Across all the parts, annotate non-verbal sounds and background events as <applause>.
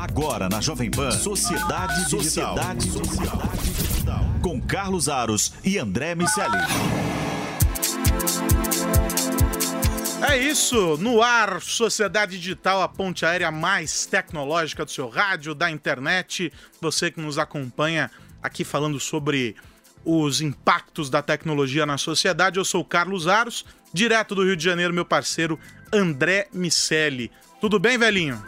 Agora na Jovem Pan, Sociedade Digital. Sociedade, Sociedade Digital. Com Carlos Aros e André Miceli. É isso, no ar, Sociedade Digital, a ponte aérea mais tecnológica do seu rádio, da internet. Você que nos acompanha aqui falando sobre os impactos da tecnologia na sociedade. Eu sou o Carlos Aros, direto do Rio de Janeiro, meu parceiro André Miceli. Tudo bem, velhinho?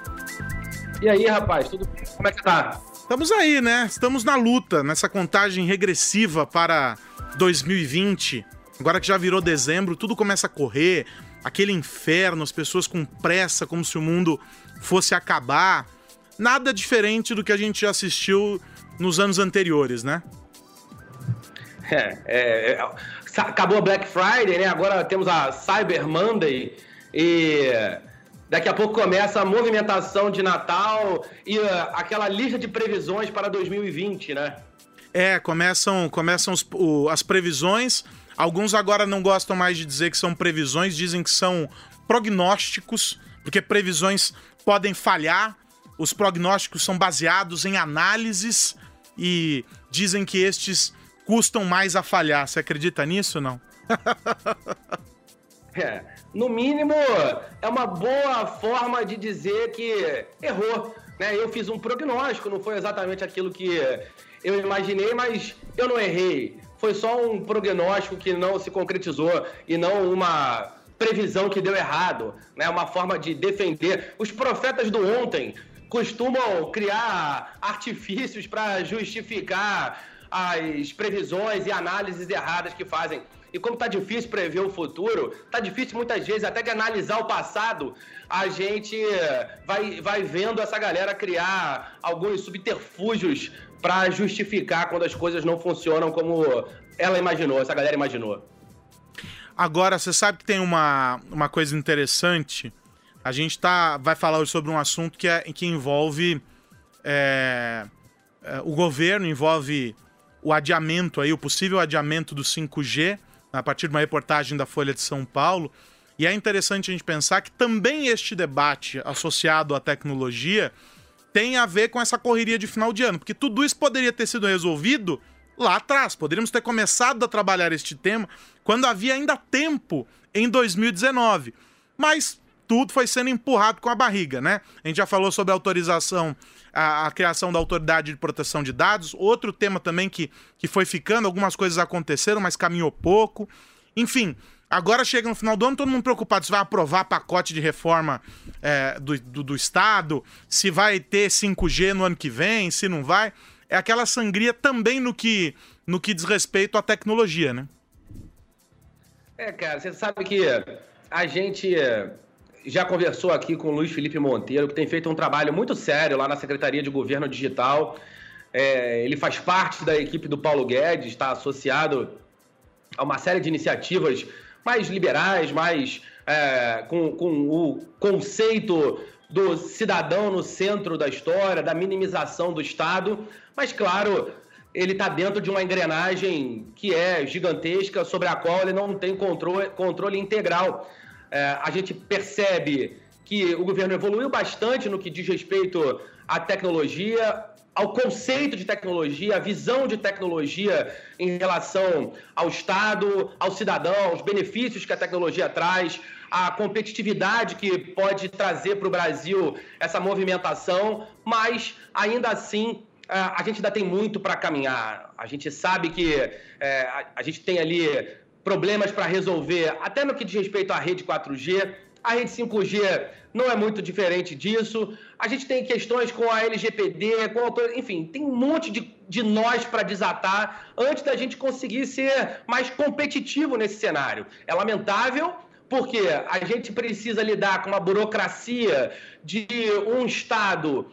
E aí, rapaz, tudo bem? Como é que tá? Estamos aí, né? Estamos na luta, nessa contagem regressiva para 2020. Agora que já virou dezembro, tudo começa a correr, aquele inferno, as pessoas com pressa, como se o mundo fosse acabar. Nada diferente do que a gente já assistiu nos anos anteriores, né? É, é, é, acabou a Black Friday, né? Agora temos a Cyber Monday e daqui a pouco começa a movimentação de Natal e uh, aquela lista de previsões para 2020, né? É, começam, começam os, o, as previsões. Alguns agora não gostam mais de dizer que são previsões, dizem que são prognósticos, porque previsões podem falhar. Os prognósticos são baseados em análises e dizem que estes custam mais a falhar. Você acredita nisso ou não? <laughs> é, no mínimo, é uma boa forma de dizer que errou. Né? Eu fiz um prognóstico, não foi exatamente aquilo que eu imaginei, mas eu não errei. Foi só um prognóstico que não se concretizou e não uma previsão que deu errado, né? Uma forma de defender. Os profetas do ontem costumam criar artifícios para justificar as previsões e análises erradas que fazem. E como tá difícil prever o futuro, tá difícil muitas vezes até de analisar o passado, a gente vai, vai vendo essa galera criar alguns subterfúgios para justificar quando as coisas não funcionam como ela imaginou, essa galera imaginou. Agora, você sabe que tem uma, uma coisa interessante. A gente tá, vai falar sobre um assunto que, é, que envolve é, é, o governo, envolve o adiamento aí, o possível adiamento do 5G, a partir de uma reportagem da Folha de São Paulo. E é interessante a gente pensar que também este debate associado à tecnologia tem a ver com essa correria de final de ano, porque tudo isso poderia ter sido resolvido lá atrás. Poderíamos ter começado a trabalhar este tema quando havia ainda tempo em 2019. Mas tudo foi sendo empurrado com a barriga, né? A gente já falou sobre a autorização, a, a, criação da autoridade de proteção de dados, outro tema também que, que foi ficando, algumas coisas aconteceram, mas caminhou pouco. Enfim, agora chega no final do ano, todo mundo preocupado se vai aprovar pacote de reforma é, do, do, do Estado, se vai ter 5G no ano que vem, se não vai. É aquela sangria também no que, no que diz respeito à tecnologia, né? É, cara, você sabe que a gente já conversou aqui com o Luiz Felipe Monteiro, que tem feito um trabalho muito sério lá na Secretaria de Governo Digital. É, ele faz parte da equipe do Paulo Guedes, está associado a uma série de iniciativas mais liberais, mais é, com, com o conceito do cidadão no centro da história, da minimização do Estado. Mas, claro, ele está dentro de uma engrenagem que é gigantesca, sobre a qual ele não tem controle, controle integral é, a gente percebe que o governo evoluiu bastante no que diz respeito à tecnologia, ao conceito de tecnologia, à visão de tecnologia em relação ao Estado, ao cidadão, aos benefícios que a tecnologia traz, a competitividade que pode trazer para o Brasil essa movimentação, mas ainda assim é, a gente ainda tem muito para caminhar. A gente sabe que é, a gente tem ali problemas para resolver, até no que diz respeito à rede 4G. A rede 5G não é muito diferente disso. A gente tem questões com a LGPD, com a enfim, tem um monte de, de nós para desatar antes da gente conseguir ser mais competitivo nesse cenário. É lamentável, porque a gente precisa lidar com uma burocracia de um Estado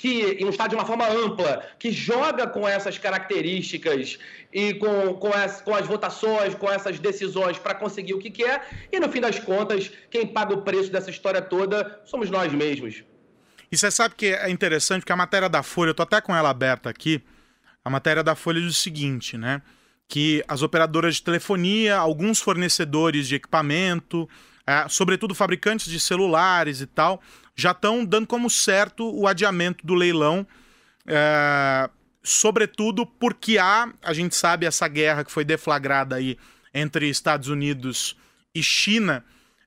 que, um Estado de uma forma ampla, que joga com essas características e com, com, as, com as votações, com essas decisões para conseguir o que quer, e no fim das contas, quem paga o preço dessa história toda somos nós mesmos. E você sabe que é interessante, que a matéria da Folha, eu tô até com ela aberta aqui, a matéria da Folha diz o seguinte, né? Que as operadoras de telefonia, alguns fornecedores de equipamento, é, sobretudo fabricantes de celulares e tal, já estão dando como certo o adiamento do leilão. É, sobretudo porque há, a gente sabe, essa guerra que foi deflagrada aí entre Estados Unidos e China,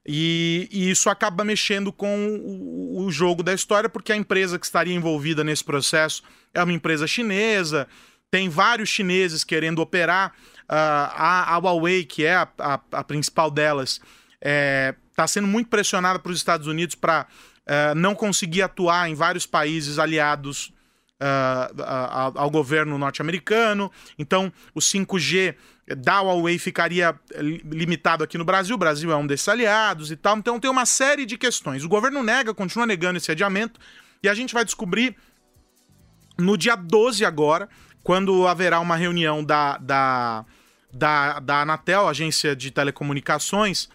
e, e isso acaba mexendo com o, o, jogo da história, porque a empresa que estaria envolvida nesse processo é uma empresa chinesa, tem vários chineses querendo operar. Uh, a, a, Huawei, que é a, a, a principal delas, está é, tá sendo muito pressionada para os Estados Unidos para uh, não conseguir atuar em vários países aliados uh, ao governo norte-americano. Então, o 5G da Huawei ficaria limitado aqui no Brasil. O Brasil é um desses aliados e tal. Então, tem uma série de questões. O governo nega, continua negando esse adiamento. E a gente vai descobrir no dia 12 agora, quando haverá uma reunião da, da, da, da Anatel, Agência de Telecomunicações,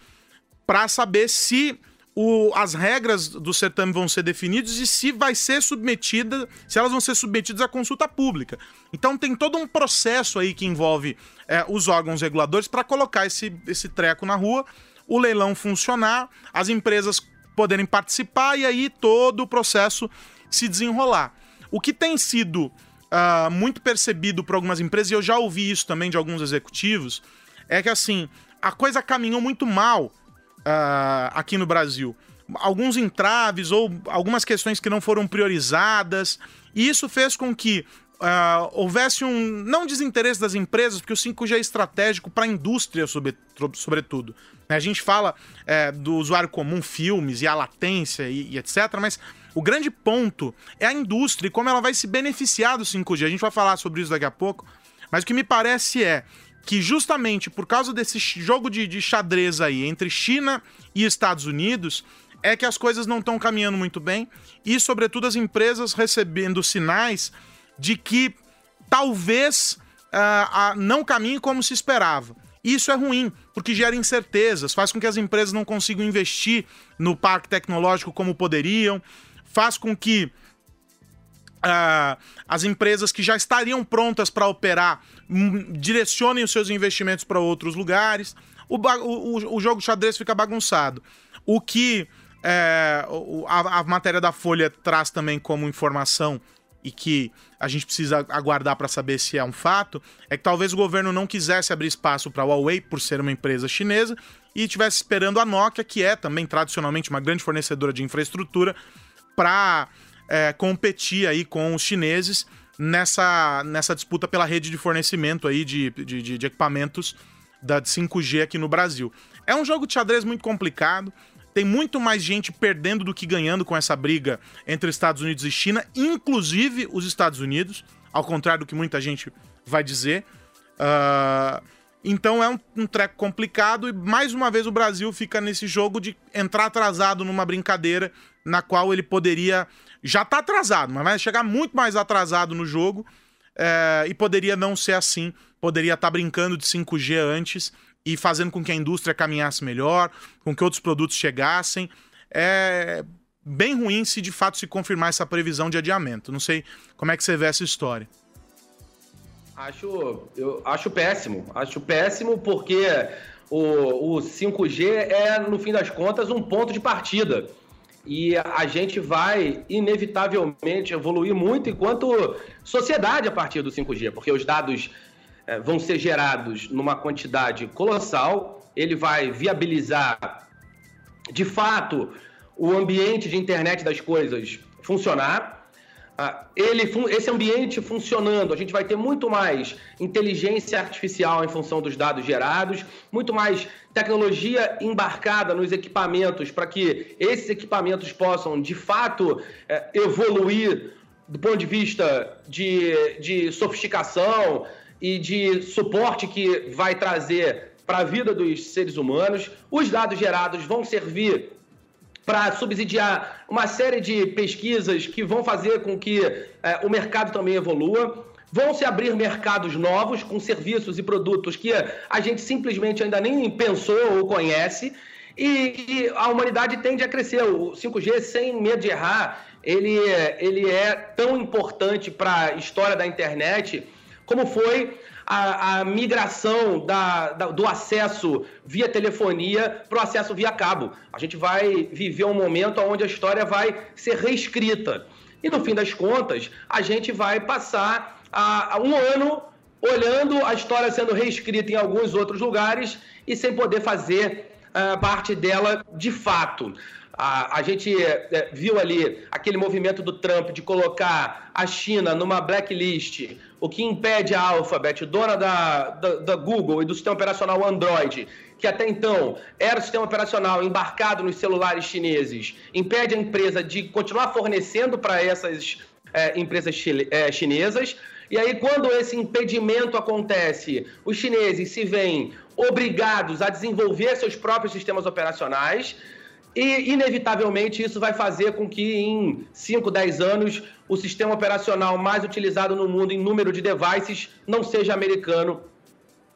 para saber se o, as regras do certame vão ser definidas e se vai ser submetida, se elas vão ser submetidas à consulta pública. Então tem todo um processo aí que envolve é, os órgãos reguladores para colocar esse, esse treco na rua, o leilão funcionar, as empresas poderem participar e aí todo o processo se desenrolar. O que tem sido uh, muito percebido por algumas empresas, e eu já ouvi isso também de alguns executivos, é que assim, a coisa caminhou muito mal uh, aqui no Brasil. Alguns entraves ou algumas questões que não foram priorizadas, e isso fez com que Uh, houvesse um não desinteresse das empresas, porque o 5G é estratégico para a indústria, sobre, sobretudo. A gente fala é, do usuário comum, filmes e a latência e, e, etc., mas o grande ponto é a indústria e como ela vai se beneficiar do 5G. A gente vai falar sobre isso daqui a pouco, mas o que me parece é que justamente por causa desse jogo de, de xadrez aí entre China e Estados Unidos, é que as coisas não estão caminhando muito bem e, sobretudo, as empresas recebendo sinais de que talvez uh, uh, não caminhe como se esperava. Isso é ruim, porque gera incertezas, faz com que as empresas não consigam investir no parque tecnológico como poderiam, faz com que Uh, as empresas que já estariam prontas para operar um, direcionem os seus investimentos para outros lugares. O, o, o, jogo xadrez fica bagunçado. O que é, a, a, matéria da Folha traz também como informação e que a gente precisa aguardar para saber se é um fato, é que talvez o governo não quisesse abrir espaço para a Huawei por ser uma empresa chinesa e estivesse esperando a Nokia, que é também tradicionalmente uma grande fornecedora de infraestrutura, para é, competir aí com os chineses nessa, nessa disputa pela rede de fornecimento aí de, de, de, de equipamentos da 5G aqui no Brasil. É um jogo de xadrez muito complicado. Tem muito mais gente perdendo do que ganhando com essa briga entre Estados Unidos e China, inclusive os Estados Unidos, ao contrário do que muita gente vai dizer. Uh, então é um, um treco complicado e mais uma vez o Brasil fica nesse jogo de entrar atrasado numa brincadeira na qual ele poderia já tá atrasado, mas vai chegar muito mais atrasado no jogo é, e poderia não ser assim. Poderia estar tá brincando de 5G antes e fazendo com que a indústria caminhasse melhor, com que outros produtos chegassem. É bem ruim se de fato se confirmar essa previsão de adiamento. Não sei como é que você vê essa história. Acho, eu acho péssimo. Acho péssimo porque o, o 5G é, no fim das contas, um ponto de partida. E a gente vai inevitavelmente evoluir muito enquanto sociedade a partir do 5G, porque os dados é, vão ser gerados numa quantidade colossal, ele vai viabilizar de fato o ambiente de internet das coisas funcionar ele, esse ambiente funcionando, a gente vai ter muito mais inteligência artificial em função dos dados gerados, muito mais tecnologia embarcada nos equipamentos para que esses equipamentos possam, de fato, eh, evoluir do ponto de vista de, de sofisticação e de suporte que vai trazer para a vida dos seres humanos. Os dados gerados vão servir para subsidiar uma série de pesquisas que vão fazer com que é, o mercado também evolua. Vão se abrir mercados novos com serviços e produtos que a gente simplesmente ainda nem pensou ou conhece. E, e a humanidade tende a crescer. O 5G, sem medo de errar, ele, ele é tão importante para a história da internet como foi a, a migração da, da, do acesso via telefonia para o acesso via cabo. A gente vai viver um momento onde a história vai ser reescrita. E no fim das contas, a gente vai passar a, a um ano olhando a história sendo reescrita em alguns outros lugares e sem poder fazer uh, parte dela de fato. A, a gente é, viu ali aquele movimento do Trump de colocar a China numa blacklist, o que impede a Alphabet, dona da, da, da Google e do sistema operacional Android, que até então era o sistema operacional embarcado nos celulares chineses, impede a empresa de continuar fornecendo para essas é, empresas é, chinesas. E aí, quando esse impedimento acontece, os chineses se veem obrigados a desenvolver seus próprios sistemas operacionais. E, inevitavelmente, isso vai fazer com que em 5, 10 anos o sistema operacional mais utilizado no mundo em número de devices não seja americano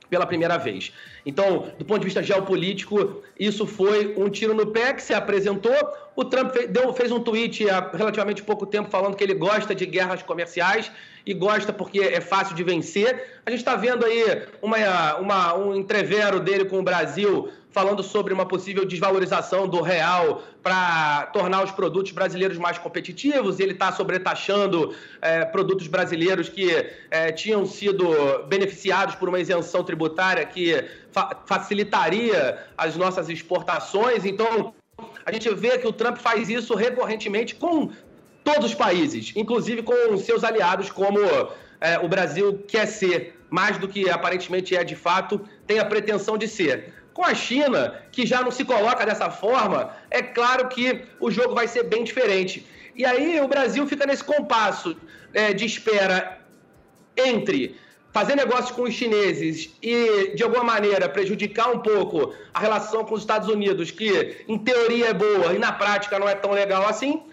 pela primeira vez. Então, do ponto de vista geopolítico, isso foi um tiro no pé que se apresentou. O Trump fez, deu, fez um tweet há relativamente pouco tempo falando que ele gosta de guerras comerciais e gosta porque é fácil de vencer. A gente está vendo aí uma, uma, um entrevero dele com o Brasil falando sobre uma possível desvalorização do real para tornar os produtos brasileiros mais competitivos. Ele está sobretaxando é, produtos brasileiros que é, tinham sido beneficiados por uma isenção tributária que fa facilitaria as nossas exportações. Então, a gente vê que o Trump faz isso recorrentemente com todos os países, inclusive com seus aliados, como é, o Brasil quer ser, mais do que aparentemente é de fato, tem a pretensão de ser. Com a China, que já não se coloca dessa forma, é claro que o jogo vai ser bem diferente. E aí o Brasil fica nesse compasso é, de espera entre fazer negócio com os chineses e, de alguma maneira, prejudicar um pouco a relação com os Estados Unidos, que em teoria é boa e na prática não é tão legal assim,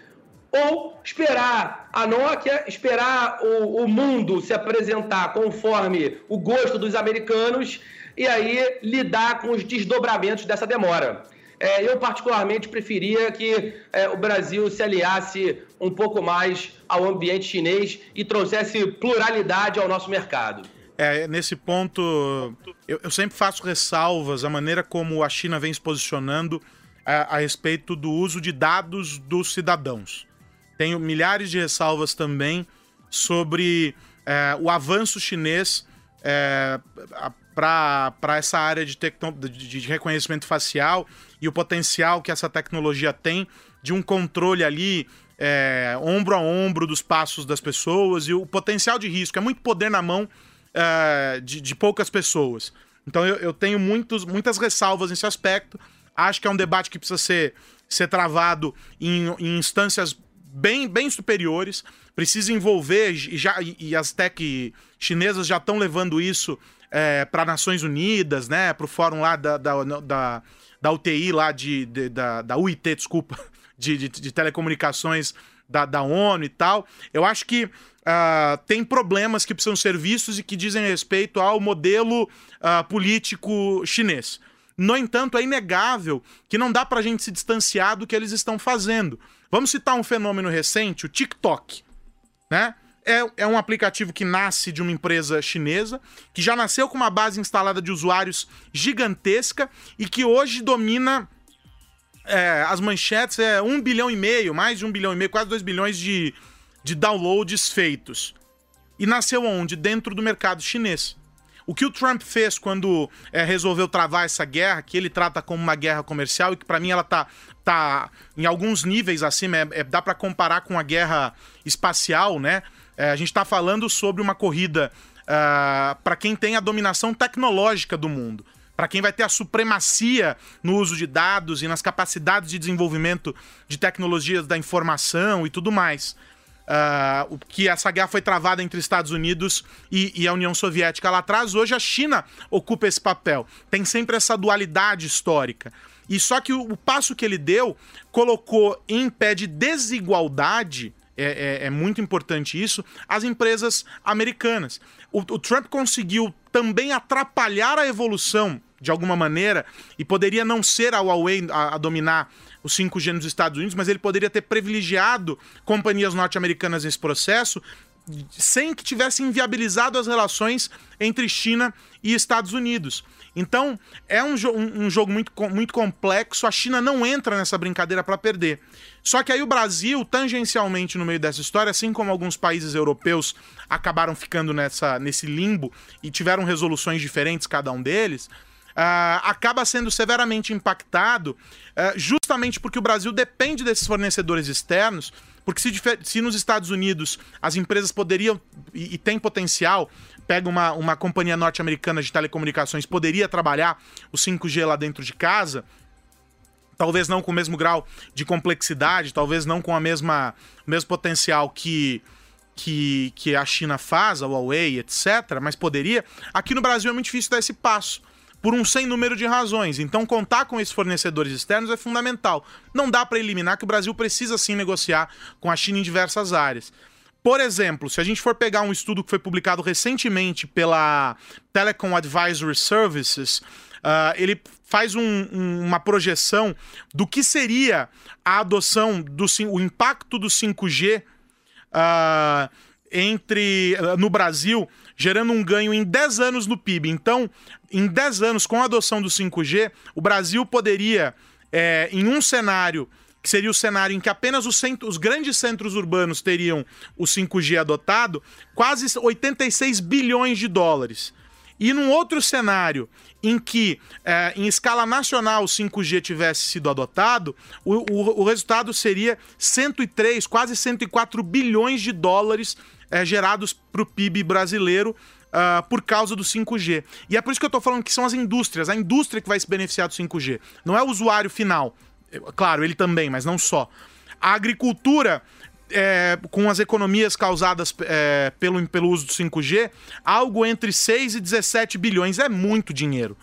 ou esperar a Nokia, esperar o, o mundo se apresentar conforme o gosto dos americanos e aí lidar com os desdobramentos dessa demora. É, eu, particularmente, preferia que é, o Brasil se aliasse um pouco mais ao ambiente chinês e trouxesse pluralidade ao nosso mercado. É, nesse ponto, eu, eu sempre faço ressalvas à maneira como a China vem se posicionando a, a respeito do uso de dados dos cidadãos. Tenho milhares de ressalvas também sobre é, o avanço chinês é, para essa área de, de, reconhecimento facial e o potencial que essa tecnologia tem de um controle ali é, ombro a ombro dos passos das pessoas e o potencial de risco. É muito poder na mão é, de, de, poucas pessoas. Então eu, eu, tenho muitos, muitas ressalvas nesse aspecto. Acho que é um debate que precisa ser, ser travado em, em instâncias bem, bem superiores, precisa envolver, e, já, e as tech chinesas já estão levando isso é, para Nações Unidas, né, para o fórum lá da, da, da, da UTI, lá de, de, da, da UIT, desculpa, <laughs> de, de, de telecomunicações da, da ONU e tal. Eu acho que Uh, tem problemas que precisam ser vistos e que dizem respeito ao modelo uh, político chinês. No entanto, é inegável que não dá para a gente se distanciar do que eles estão fazendo. Vamos citar um fenômeno recente, o TikTok. Né? É, é, um aplicativo que nasce de uma empresa chinesa, que já nasceu com uma base instalada de usuários gigantesca e que hoje domina é, as manchetes, é um bilhão e meio, mais de um bilhão e meio, quase dois bilhões de, de downloads feitos. E nasceu onde? Dentro do mercado chinês. O que o Trump fez quando é, resolveu travar essa guerra, que ele trata como uma guerra comercial e que para mim ela tá, tá em alguns níveis acima, é, é dá para comparar com a guerra espacial, né? É, a gente está falando sobre uma corrida uh, ah, para quem tem a dominação tecnológica do mundo para quem vai ter a supremacia no uso de dados e nas capacidades de desenvolvimento de tecnologias da informação e tudo mais uh, que essa guerra foi travada entre Estados Unidos e, e, a União Soviética lá atrás. Hoje a China ocupa esse papel. Tem sempre essa dualidade histórica. E só que o, o passo que ele deu colocou em pé de desigualdade. É, é, é muito importante isso, as empresas americanas. O, o Trump conseguiu também atrapalhar a evolução de alguma maneira, e poderia não ser a Huawei a, a dominar o 5G nos Estados Unidos, mas ele poderia ter privilegiado companhias norte-americanas nesse processo, sem que tivesse inviabilizado as relações entre China e Estados Unidos. Então, é um, jo um jogo muito, muito complexo. A China não entra nessa brincadeira para perder. Só que aí o Brasil, tangencialmente no meio dessa história, assim como alguns países europeus acabaram ficando nessa, nesse limbo e tiveram resoluções diferentes, cada um deles, Uh, acaba sendo severamente impactado uh, justamente porque o Brasil depende desses fornecedores externos. Porque se, se nos Estados Unidos as empresas poderiam e, e tem potencial pega uma, uma companhia norte-americana de telecomunicações, poderia trabalhar o 5G lá dentro de casa, talvez não com o mesmo grau de complexidade, talvez não com a mesma o mesmo potencial que, que, que a China faz, a Huawei, etc., mas poderia. Aqui no Brasil é muito difícil dar esse passo. Por um sem número de razões. Então, contar com esses fornecedores externos é fundamental. Não dá para eliminar que o Brasil precisa sim negociar com a China em diversas áreas. Por exemplo, se a gente for pegar um estudo que foi publicado recentemente pela Telecom Advisory Services, uh, ele faz um, um, uma projeção do que seria a adoção do o impacto do 5G uh, ah, entre uh, no Brasil, gerando um ganho em 10 anos no PIB. Então, em 10 anos, com a adoção do 5G, o Brasil poderia, é, em um cenário que seria o cenário em que apenas os, centro, os grandes centros urbanos teriam o 5G adotado, quase 86 bilhões de dólares. E num outro cenário em que, é, em escala nacional, o 5G tivesse sido adotado, o, o, o, resultado seria 103, quase 104 bilhões de dólares é, gerados para o PIB brasileiro. Uh, por causa do 5G. E é por isso que eu estou falando que são as indústrias, a indústria que vai se beneficiar do 5G. Não é o usuário final. Claro, ele também, mas não só. A agricultura, é, com as economias causadas é, pelo, pelo uso do 5G, algo entre 6 e 17 bilhões é muito dinheiro.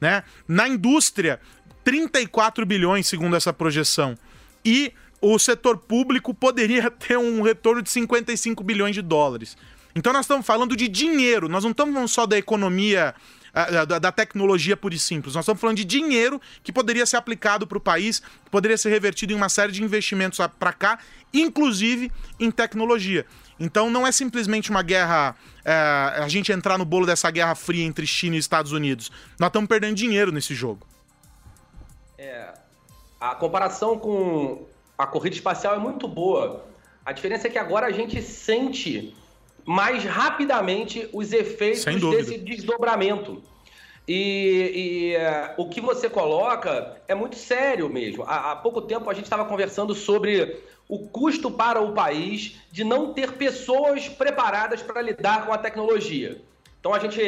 Né? Na indústria, 34 bilhões, segundo essa projeção. E o setor público poderia <laughs> ter um retorno de 55 bilhões de dólares. Então nós estamos falando de dinheiro, nós não estamos falando só da economia da, da, tecnologia pura e simples. Nós estamos falando de dinheiro que poderia ser aplicado para o país, poderia ser revertido em uma série de investimentos para cá, inclusive em tecnologia. Então não é simplesmente uma guerra. É, a gente entrar no bolo dessa guerra fria entre China e Estados Unidos. Nós estamos perdendo dinheiro nesse jogo. É, a comparação com a corrida espacial é muito boa. A diferença é que agora a gente sente mais rapidamente os efeitos desse desdobramento. E, e uh, o que você coloca é muito sério mesmo. Há, há pouco tempo a gente estava conversando sobre o custo para o país de não ter pessoas preparadas para lidar com a tecnologia. Então a gente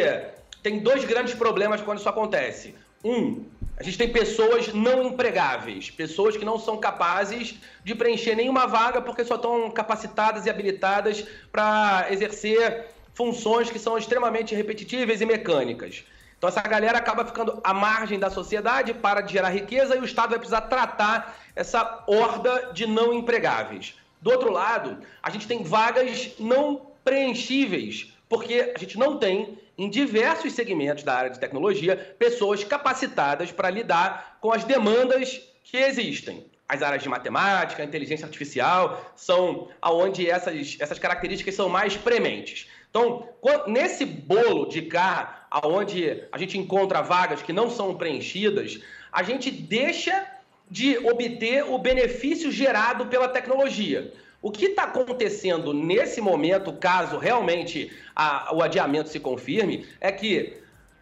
tem dois grandes problemas quando isso acontece. Um, a gente tem pessoas não empregáveis, pessoas que não são capazes de preencher nenhuma vaga porque só estão capacitadas e habilitadas para exercer funções que são extremamente repetitivas e mecânicas. Então essa galera acaba ficando à margem da sociedade, para de gerar riqueza e o Estado vai precisar tratar essa horda de não empregáveis. Do outro lado, a gente tem vagas não preenchíveis, porque a gente não tem em diversos segmentos da área de tecnologia pessoas capacitadas para lidar com as demandas que existem. As áreas de matemática, inteligência artificial são aonde essas, essas características são mais prementes. Então, nesse bolo de cá, aonde a gente encontra vagas que não são preenchidas, a gente deixa de obter o benefício gerado pela tecnologia. O que está acontecendo nesse momento, caso realmente a, o adiamento se confirme, é que,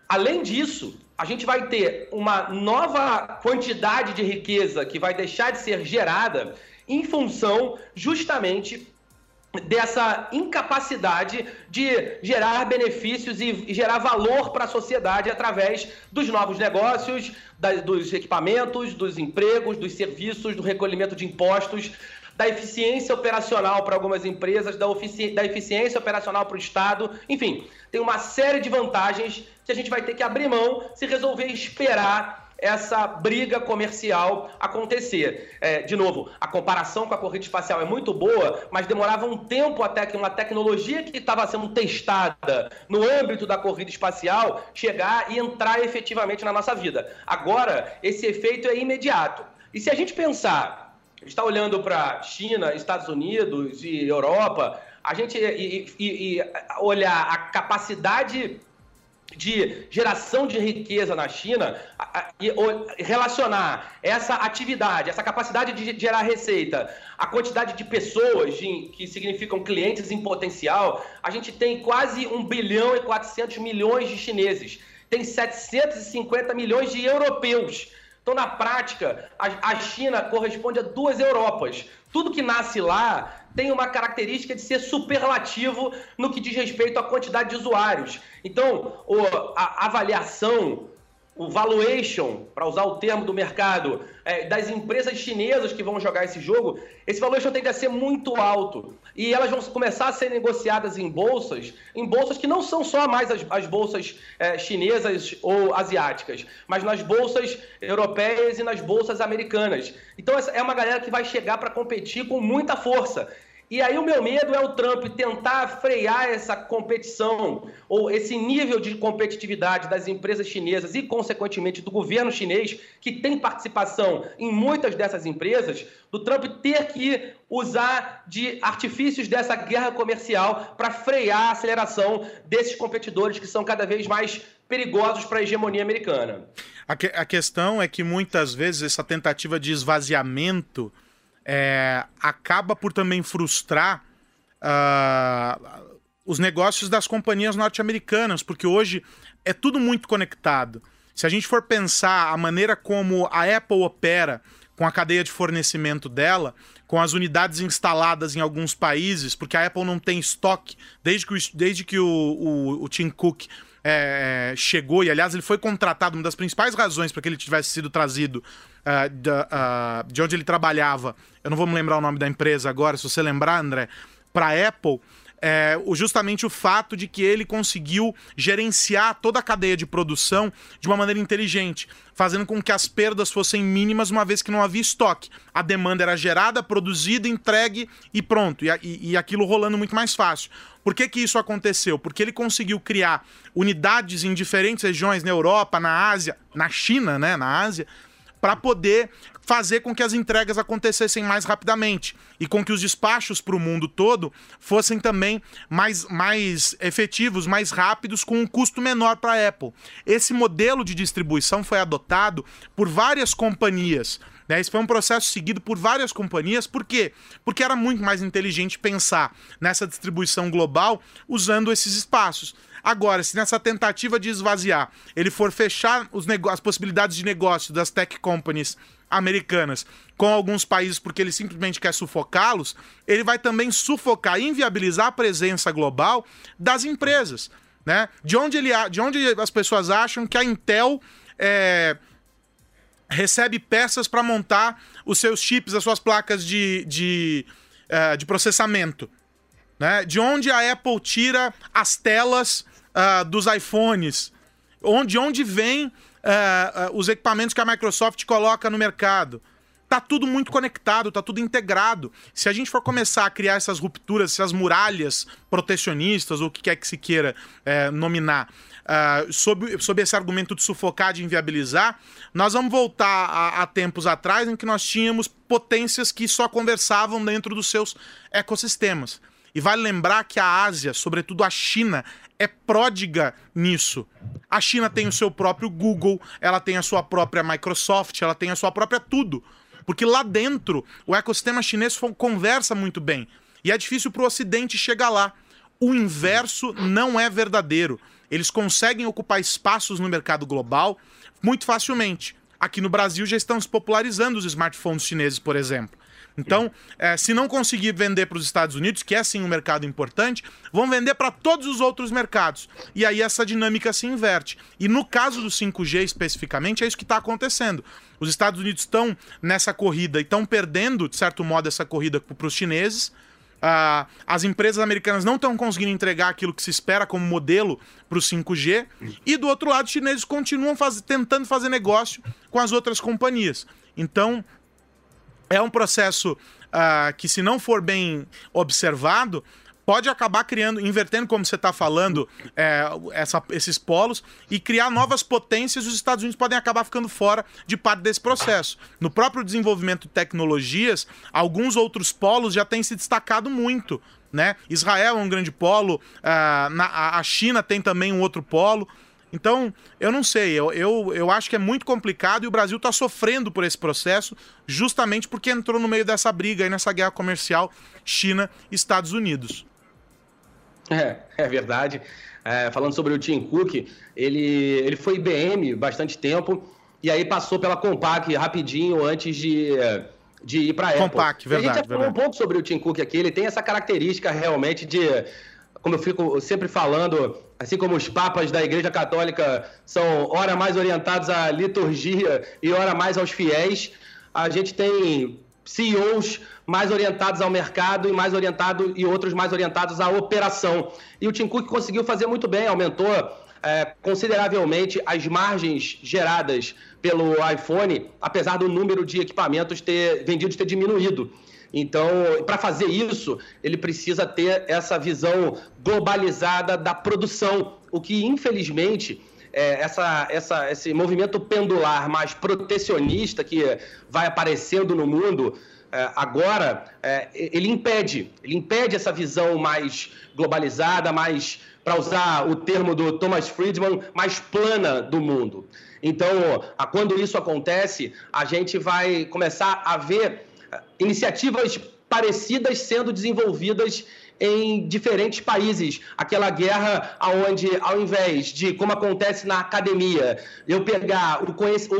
além disso, a gente vai ter uma nova quantidade de riqueza que vai deixar de ser gerada em função justamente dessa incapacidade de gerar benefícios e gerar valor para a sociedade através dos novos negócios, dos equipamentos, dos empregos, dos serviços, do recolhimento de impostos, da eficiência operacional para algumas empresas, da, da eficiência operacional para o Estado. Enfim, tem uma série de vantagens que a gente vai ter que abrir mão se resolver esperar essa briga comercial acontecer. É, de novo, a comparação com a corrida espacial é muito boa, mas demorava um tempo até que uma tecnologia que estava sendo testada no âmbito da corrida espacial chegar e entrar efetivamente na nossa vida. Agora, esse efeito é imediato. E se a gente pensar está olhando para China, Estados Unidos e Europa, a gente e, e, e olhar a capacidade de geração de riqueza na China e relacionar essa atividade, essa capacidade de gerar receita, a quantidade de pessoas de, que significam clientes em potencial, a gente tem quase 1 bilhão e 400 milhões de chineses, tem 750 milhões de europeus. Então, na prática, a, China corresponde a duas Europas. Tudo que nasce lá tem uma característica de ser superlativo no que diz respeito à quantidade de usuários. Então, a avaliação o valuation, para usar o termo do mercado, é, das empresas chinesas que vão jogar esse jogo, esse valuation tende a ser muito alto. E elas vão começar a ser negociadas em bolsas, em bolsas que não são só mais as, as bolsas é, chinesas ou asiáticas, mas nas bolsas europeias e nas bolsas americanas. Então, essa é uma galera que vai chegar para competir com muita força. E aí o meu medo é o Trump tentar frear essa competição ou esse nível de competitividade das empresas chinesas e, consequentemente, do governo chinês, que tem participação em muitas dessas empresas, do Trump ter que usar de artifícios dessa guerra comercial para frear a aceleração desses competidores que são cada vez mais perigosos para a hegemonia americana. A, que, a questão é que muitas vezes essa tentativa de esvaziamento é, acaba por também frustrar uh, os negócios das companhias norte-americanas, porque hoje é tudo muito conectado. Se a gente for pensar a maneira como a Apple opera com a cadeia de fornecimento dela, com as unidades instaladas em alguns países, porque a Apple não tem estoque desde que o, desde que o, o, o Tim Cook é, chegou, e aliás ele foi contratado, uma das principais razões para que ele tivesse sido trazido uh, uh, de onde ele trabalhava, eu não vou me lembrar o nome da empresa agora, se você lembrar, André, para Apple, é, justamente o fato de que ele conseguiu gerenciar toda a cadeia de produção de uma maneira inteligente, fazendo com que as perdas fossem mínimas, uma vez que não havia estoque. A demanda era gerada, produzida, entregue e pronto, e, e, e aquilo rolando muito mais fácil. Por que, que isso aconteceu? Porque ele conseguiu criar unidades em diferentes regiões, na Europa, na Ásia, na China, né, na Ásia, para poder fazer com que as entregas acontecessem mais rapidamente e com que os despachos para o mundo todo fossem também mais, mais efetivos, mais rápidos, com um custo menor para a Apple. Esse modelo de distribuição foi adotado por várias companhias. Né? Esse foi um processo seguido por várias companhias. Por quê? Porque era muito mais inteligente pensar nessa distribuição global usando esses espaços. Agora, se nessa tentativa de esvaziar ele for fechar os as possibilidades de negócio das tech companies americanas com alguns países porque ele simplesmente quer sufocá-los, ele vai também sufocar inviabilizar a presença global das empresas. Né? De, onde ele, de onde as pessoas acham que a Intel é, recebe peças para montar os seus chips, as suas placas de, de, uh, de processamento. Né? De onde a Apple tira as telas uh, dos iPhones, onde, onde vem uh, os equipamentos que a Microsoft coloca no mercado. Tá tudo muito conectado, tá tudo integrado. Se a gente for começar a criar essas rupturas, essas muralhas protecionistas, ou o que quer que se queira nominar, uh, sob, sob esse argumento de sufocar, de inviabilizar, nós vamos voltar a, a, tempos atrás em que nós tínhamos potências que só conversavam dentro dos seus ecossistemas. E vale lembrar que a Ásia, sobretudo a China, é pródiga nisso. A China tem o seu próprio Google, ela tem a sua própria Microsoft, ela tem a sua própria tudo. Porque lá dentro o ecossistema chinês conversa muito bem. E é difícil para o Ocidente chegar lá. O inverso não é verdadeiro. Eles conseguem ocupar espaços no mercado global muito facilmente. Aqui no Brasil já estão se popularizando os smartphones chineses, por exemplo. Então, é, se não conseguir vender para os Estados Unidos, que é sim um mercado importante, vão vender para todos os outros mercados. E aí essa dinâmica se inverte. E no caso do 5G especificamente, é isso que está acontecendo. Os Estados Unidos estão nessa corrida e estão perdendo, de certo modo, essa corrida para os chineses. Uh, as empresas americanas não estão conseguindo entregar aquilo que se espera como modelo para o 5G. E do outro lado, os chineses continuam faz... tentando fazer negócio com as outras companhias. Então, é um processo uh, que, se não for bem observado, pode acabar criando, invertendo, como você está falando, é, essa, esses polos e criar novas potências. Os Estados Unidos podem acabar ficando fora de parte desse processo. No próprio desenvolvimento de tecnologias, alguns outros polos já têm se destacado muito. né? Israel é um grande polo, uh, na, a China tem também um outro polo. Então, eu não sei, eu, eu, eu acho que é muito complicado e o Brasil está sofrendo por esse processo, justamente porque entrou no meio dessa briga aí, nessa guerra comercial China-Estados Unidos. <laughs> É, é verdade. É, falando sobre o Tim Cook, ele, ele foi IBM bastante tempo e aí passou pela Compaq rapidinho antes de, de ir para a Apple. Compaq, verdade. a gente já falou verdade. um pouco sobre o Tim Cook aqui, ele tem essa característica realmente de, como eu fico sempre falando, assim como os papas da Igreja Católica são ora mais orientados à liturgia e ora mais aos fiéis, a gente tem CEOs mais orientados ao mercado e mais orientado e outros mais orientados à operação. E o Tim Cook conseguiu fazer muito bem, aumentou é, consideravelmente as margens geradas pelo iPhone, apesar do número de equipamentos ter vendidos ter diminuído. Então, para fazer isso, ele precisa ter essa visão globalizada da produção, o que infelizmente é, essa, essa, esse movimento pendular mais protecionista que vai aparecendo no mundo é, agora, é, ele impede, ele impede essa visão mais globalizada, mais, para usar o termo do Thomas Friedman, mais plana do mundo. Então, quando isso acontece, a gente vai começar a ver é, iniciativas parecidas sendo desenvolvidas em diferentes países. Aquela guerra onde, ao invés de, como acontece na academia, eu pegar o,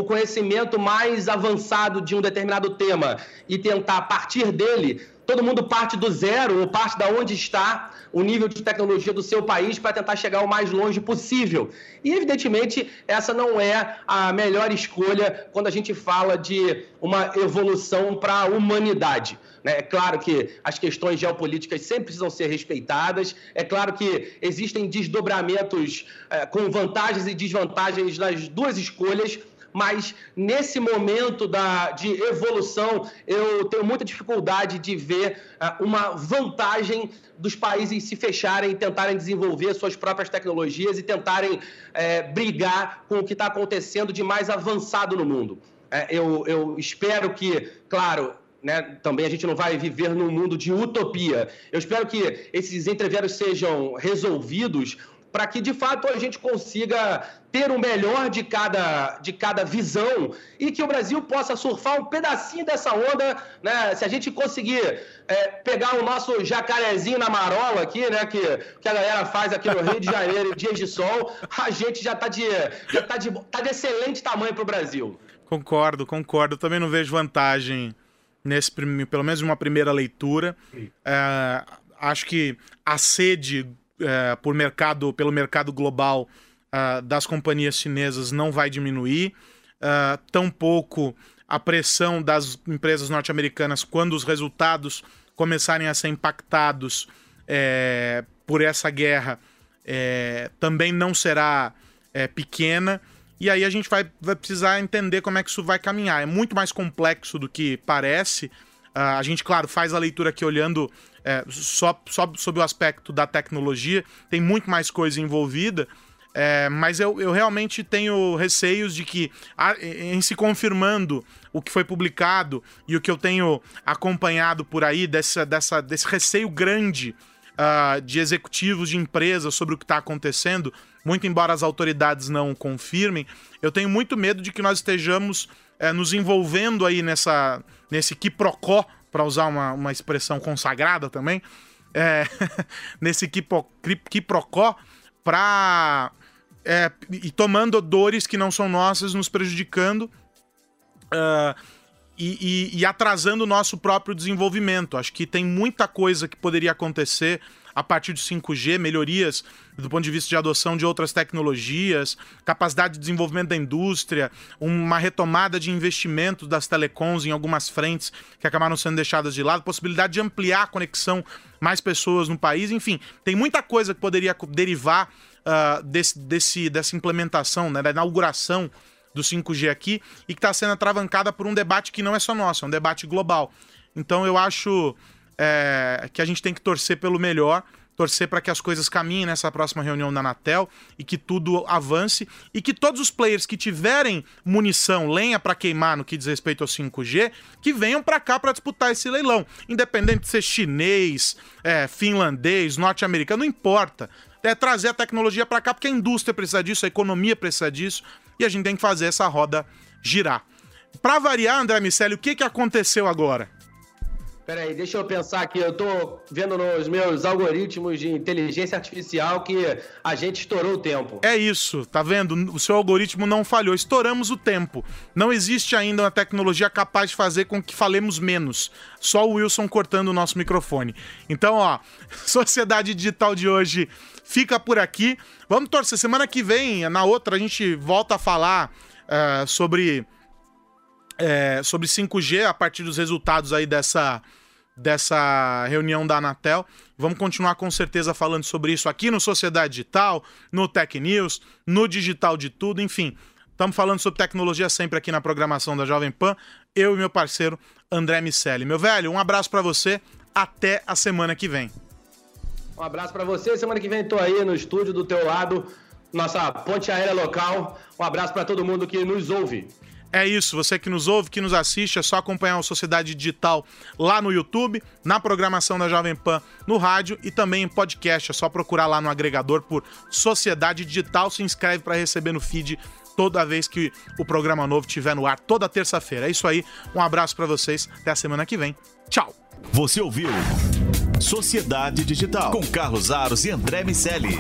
conhecimento mais avançado de um determinado tema e tentar, partir dele, todo mundo parte do zero ou parte da onde está o nível de tecnologia do seu país para tentar chegar o mais longe possível. E, evidentemente, essa não é a melhor escolha quando a gente fala de uma evolução para a humanidade. Né? É claro que as questões geopolíticas sempre precisam ser respeitadas, é claro que existem desdobramentos é, com vantagens e desvantagens nas duas escolhas, mas nesse momento da, de evolução, eu tenho muita dificuldade de ver uh, uma vantagem dos países se fecharem e tentarem desenvolver suas próprias tecnologias e tentarem é, brigar com o que está acontecendo de mais avançado no mundo. É, eu, eu espero que, claro, né, também a gente não vai viver num mundo de utopia. Eu espero que esses entreveros sejam resolvidos para que de fato a gente consiga ter o melhor de cada, de cada visão e que o Brasil possa surfar um pedacinho dessa onda, né? Se a gente conseguir é, pegar o nosso jacarezinho na marola aqui, né? Que, que a galera faz aqui no Rio de Janeiro, dias de sol, a gente já está de, já tá de, tá de excelente tamanho para o Brasil. Concordo, concordo. Também não vejo vantagem nesse pelo menos uma primeira leitura. É, acho que a sede é, por mercado, pelo mercado global uh, das companhias chinesas não vai diminuir, uh, tampouco a pressão das empresas norte-americanas quando os resultados começarem a ser impactados é, por essa guerra é, também não será é, pequena. E aí a gente vai, vai precisar entender como é que isso vai caminhar. É muito mais complexo do que parece. Uh, a gente, claro, faz a leitura aqui olhando é, só, só sob o aspecto da tecnologia, tem muito mais coisa envolvida. É, mas eu, eu realmente tenho receios de que, em se confirmando o que foi publicado e o que eu tenho acompanhado por aí, dessa, dessa, desse receio grande uh, de executivos de empresas sobre o que está acontecendo, muito embora as autoridades não confirmem, eu tenho muito medo de que nós estejamos é, nos envolvendo aí nessa, nesse quiprocó, para usar uma, uma expressão consagrada também, é, <laughs> nesse quiprocó, para é, e tomando dores que não são nossas, nos prejudicando uh, e, e, e, atrasando o nosso próprio desenvolvimento. Acho que tem muita coisa que poderia acontecer a partir do 5G, melhorias do ponto de vista de adoção de outras tecnologias, capacidade de desenvolvimento da indústria, uma retomada de investimentos das telecoms em algumas frentes que acabaram sendo deixadas de lado, possibilidade de ampliar a conexão mais pessoas no país, enfim, tem muita coisa que poderia derivar uh, desse, desse, dessa implementação, né, da inauguração do 5G aqui e que está sendo atravancada por um debate que não é só nosso, é um debate global. Então eu acho é, que a gente tem que torcer pelo melhor, torcer para que as coisas caminhem nessa próxima reunião da Anatel e que tudo avance e que todos os players que tiverem munição, lenha para queimar no que diz respeito ao 5G, que venham para cá para disputar esse leilão, independente de ser chinês, é, finlandês, norte-americano, não importa. É trazer a tecnologia para cá porque a indústria precisa disso, a economia precisa disso e a gente tem que fazer essa roda girar. Para variar, André Miceli, o que, que aconteceu agora? Peraí, deixa eu pensar aqui. Eu tô vendo nos meus algoritmos de inteligência artificial que a gente estourou o tempo. É isso, tá vendo? O seu algoritmo não falhou. Estouramos o tempo. Não existe ainda uma tecnologia capaz de fazer com que falemos menos. Só o Wilson cortando o nosso microfone. Então, ó, <laughs> Sociedade Digital de hoje fica por aqui. Vamos torcer. Semana que vem, na outra, a gente volta a falar uh, sobre. É, sobre 5G a partir dos resultados aí dessa, dessa reunião da Anatel. Vamos continuar com certeza falando sobre isso aqui no Sociedade Digital, no Tech News, no Digital de Tudo, enfim. Estamos falando sobre tecnologia sempre aqui na programação da Jovem Pan. Eu e meu parceiro André Miceli. Meu velho, um abraço para você. Até a semana que vem. Um abraço para você. Semana que vem estou aí no estúdio do teu lado, nossa ponte aérea local. Um abraço para todo mundo que nos ouve. É isso, você que nos ouve, que nos assiste, é só acompanhar o Sociedade Digital lá no YouTube, na programação da Jovem Pan no rádio e também em podcast. É só procurar lá no agregador por Sociedade Digital, se inscreve para receber no feed toda vez que o programa novo estiver no ar, toda terça-feira. É isso aí, um abraço para vocês, até a semana que vem. Tchau! Você ouviu Sociedade Digital com Carlos Aros e André Miceli.